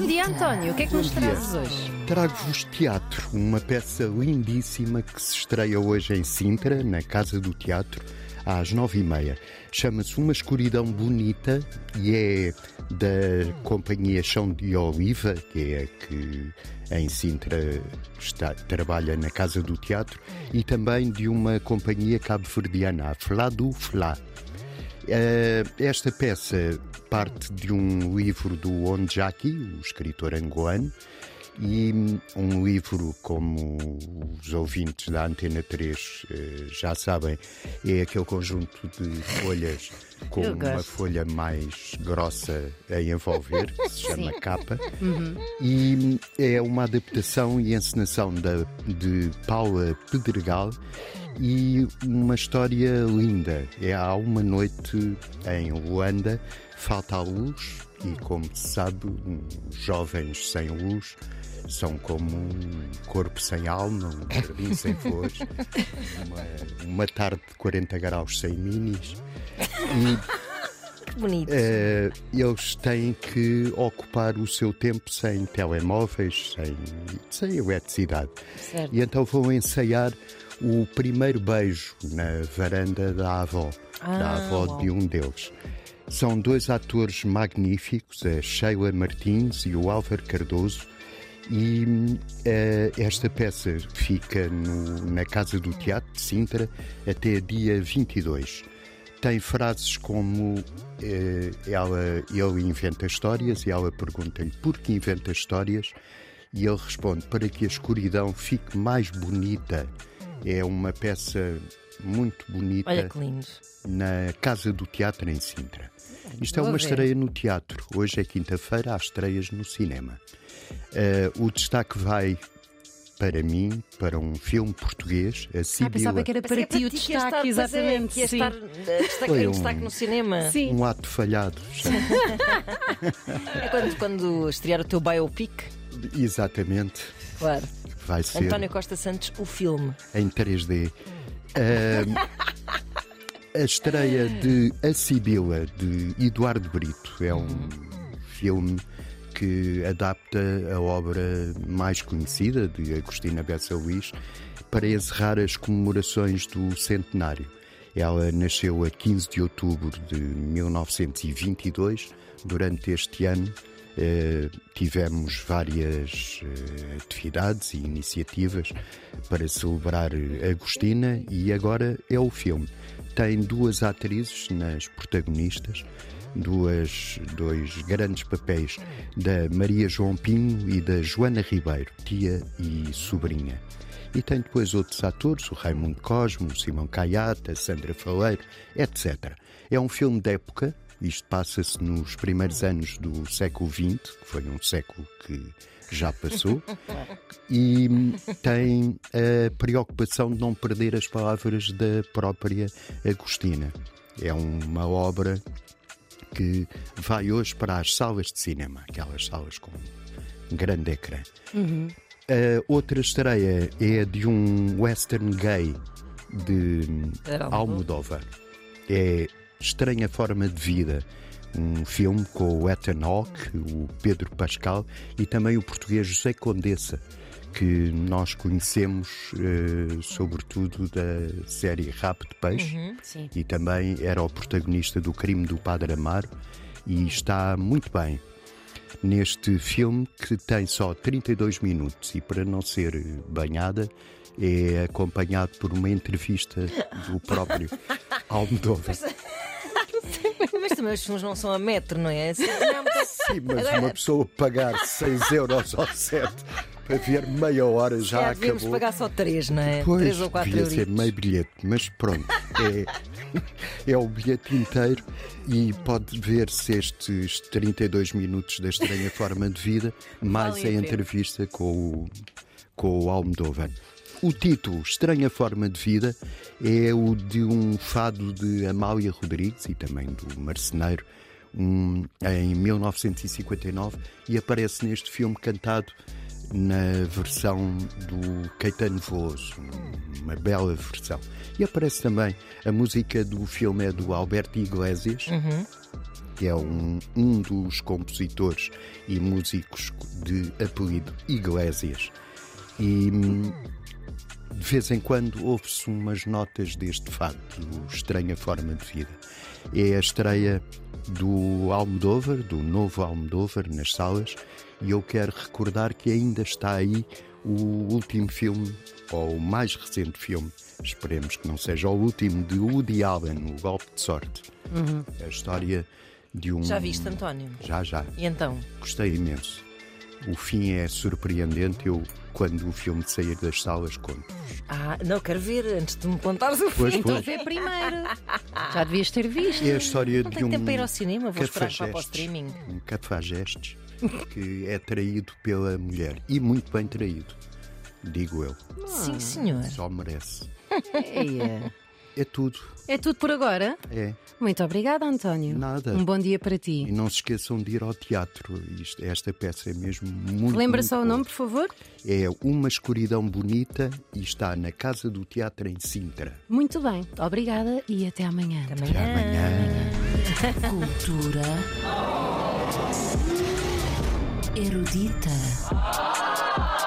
Bom dia, António. O que é que nos trazes hoje? Trago-vos Teatro, uma peça lindíssima que se estreia hoje em Sintra, na Casa do Teatro, às nove e meia. Chama-se Uma Escuridão Bonita e é da companhia Chão de Oliva, que é a que em Sintra está- trabalha na Casa do Teatro, e também de uma companhia cabo-verdiana, a Flá do Flá. Eh, esta peça parte de um livro do Onjaki, o escritor angolano, e hum, um livro, como os ouvintes da Antena 3 eh, já sabem, é aquele conjunto de folhas com uma folha mais grossa a envolver, que se chama capa, e hum, é uma adaptação e encenação da, de Paula Pedregal e uma história linda. É há uma noite em Luanda, falta a luz e, como se sabe, jovens sem luz são como um corpo sem alma, um jardim sem flores, uma, uma tarde de 40 graus sem minis. E bonito. eh, eles têm que ocupar o seu tempo sem telemóveis, sem, sem eletricidade. Certo. E então vão ensaiar o primeiro beijo na varanda da avó, da Ah, avó uau. de um deles. São dois atores magníficos, a Sheila Martins e o Álvaro Cardoso, e eh, esta peça fica no- na Casa do Teatro de Sintra até dia 22. Tem frases como eh, ela, ele inventa histórias e ela pergunta-lhe por que inventa histórias e ele responde para que a escuridão fique mais bonita. É uma peça muito bonita Olha que lindo. na Casa do Teatro em Sintra. Isto é uma estreia no teatro. Hoje é quinta-feira, há estreias no cinema. Eh, o destaque vai para mim, para um filme português, a Ah, Sibila. pensava que era para ti o que destaque, é, exatamente. que ia sim. estar eh, destaque, um- destaque no cinema. Sim. Um ato falhado. É quando, quando estrear o teu biopic. Exatamente. Claro. Vai ser António Costa Santos, o filme. em 3D. Ahm, a estreia de A Sibila, de Eduardo Brito, é um filme que adapta a obra mais conhecida de Agostina Bessa Luís para encerrar as comemorações do centenário. Ela nasceu a 15 de outubro de 1922. Durante este ano eh, tivemos várias eh, atividades e iniciativas para celebrar Agostina e agora é o filme. Tem duas atrizes nas protagonistas, duas, dois grandes papéis da Maria João Pinho e da Joana Ribeiro, tia e sobrinha. E tem depois outros atores, o Raimundo Cosmo, o Simão Caiata, Sandra Faleiro, etc. É um filme de época, isto passa-se nos primeiros anos do século XX, que foi um século que já passou, e tem a preocupação de não perder as palavras da própria Agostina. É uma obra que vai hoje para as salas de cinema, aquelas salas com um grande ecrã. A outra estreia é de um western gay de Almodóvar. É Estranha Forma de Vida, um filme com o Ethan Hawke, o Pedro Pascal e também o português José Condessa, que nós conhecemos eh, sobretudo da série Rap de Peixe Sim. e também era o protagonista do Crime do Padre Amaro e está muito bem neste filme que tem só 32 minutos e para não ser banhada é acompanhado por uma entrevista do próprio Almodóvar. Mas também os filmes não são a metro, não é? Sim, mas uma pessoa pagar 6 euros ao set para ver meia hora já Já devíamos acabou. pagar só três, não é? Pois, três ou quatro devia ser meio bilhete, mas pronto, é, é o bilhete inteiro e pode ver-se estes 32 minutos da estranha forma de vida, mais Vale a a entrevista com o, com o Almodóvar. O título, Estranha Forma de Vida, é o de um fado de Amália Rodrigues e também do Marceneiro, um, em 1959, e aparece neste filme cantado na versão do Caetano Veloso, uma bela versão. E aparece também a música do filme é do Alberto Iglesias que é um, um dos compositores e músicos de apelido Iglesias. E de vez em quando ouve-se umas notas deste fado, do Estranha Forma de Vida. É a estreia do Almodóvar, do novo Almodóvar, nas salas, e eu quero recordar que ainda está aí o último filme, ou o mais recente filme, esperemos que não seja o último, de Woody Allen, O Golpe de Sorte. É a história de um. Já viste, António? Já, já. E então? Gostei imenso. O fim é surpreendente. Eu, quando o filme sair das salas, conto. Ah, não, quero ver antes de me contares o Pois, fim. pois. Vê primeiro. Já devias ter visto. É a história Não de tenho um. tempo para ir ao cinema, vou esperar para, para o streaming. Um cafajestes que é traído pela mulher. E muito bem traído, digo eu. Sim, senhor. Só merece. Eia. É tudo. É tudo por agora? É. Muito obrigada, António. Nada. Um bom dia para E ti. não se esqueçam de ir ao teatro. Isto- esta peça é mesmo muito. Lembra muito só o boa. nome, por favor? É Uma Escuridão Bonita e está na Casa do Teatro em Sintra. Muito bem. Obrigada e até amanhã. Até Até amanhã. Cultura erudita.